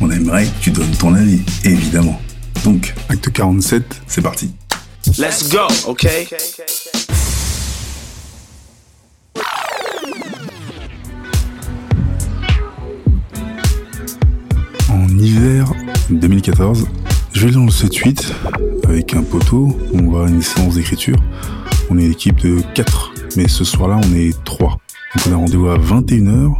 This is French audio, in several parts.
on aimerait que tu donnes ton avis, évidemment. Donc, acte 47, c'est parti. Let's go, okay? En hiver 2014, je vais dans le 7-8 avec un poteau. On va à une séance d'écriture. On est une équipe de 4, mais ce soir-là, on est 3. Donc on a rendez-vous à 21h.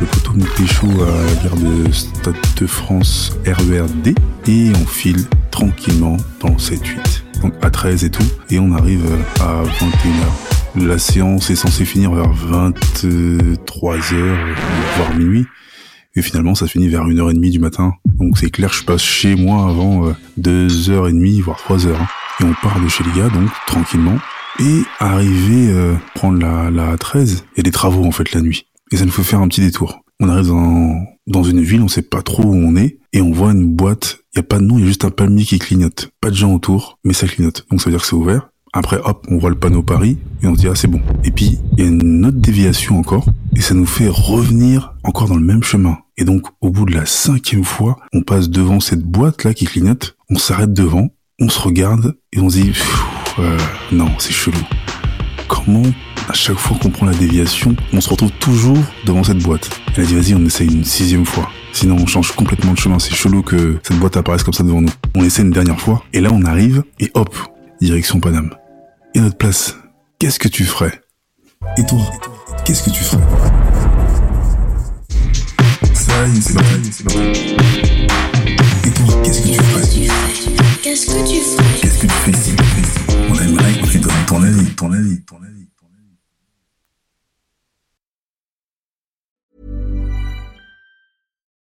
Le poteau nous pécho à la gare de Stade de France RERD et on file tranquillement dans le 7-8. Donc à 13 et tout, et on arrive à 21h. La séance est censée finir vers 23h, voire minuit. Et finalement, ça finit vers 1h30 du matin. Donc c'est clair, je passe chez moi avant euh, 2h30, voire 3h. hein. Et on part de chez les gars, donc tranquillement. Et arrivé euh, prendre la, la 13, il y a des travaux en fait la nuit. Et ça nous fait faire un petit détour. On arrive dans, dans une ville, on sait pas trop où on est, et on voit une boîte, il y a pas de nom, il y a juste un palmier qui clignote. Pas de gens autour, mais ça clignote. Donc ça veut dire que c'est ouvert. Après, hop, on voit le panneau Paris, et on se dit, ah, c'est bon. Et puis, il y a une autre déviation encore, et ça nous fait revenir encore dans le même chemin. Et donc, au bout de la cinquième fois, on passe devant cette boîte-là qui clignote, on s'arrête devant, on se regarde, et on se dit, euh, non, c'est chelou. Comment, à chaque fois qu'on prend la déviation, on se retrouve toujours devant cette boîte Elle a dit, vas-y, on essaye une sixième fois. Sinon, on change complètement de chemin. C'est chelou que cette boîte apparaisse comme ça devant nous. On essaie une dernière fois, et là, on arrive, et hop, direction Paname. Et à notre place, qu'est-ce que tu ferais? Et toi, qu'est-ce que tu ferais? Ça y est, c'est parti, c'est parti. Et toi, qu'est-ce que tu ferais? Qu'est-ce que tu ferais? Qu'est-ce que tu fais? On aimerait que tu donnes ton avis, ton avis, ton avis.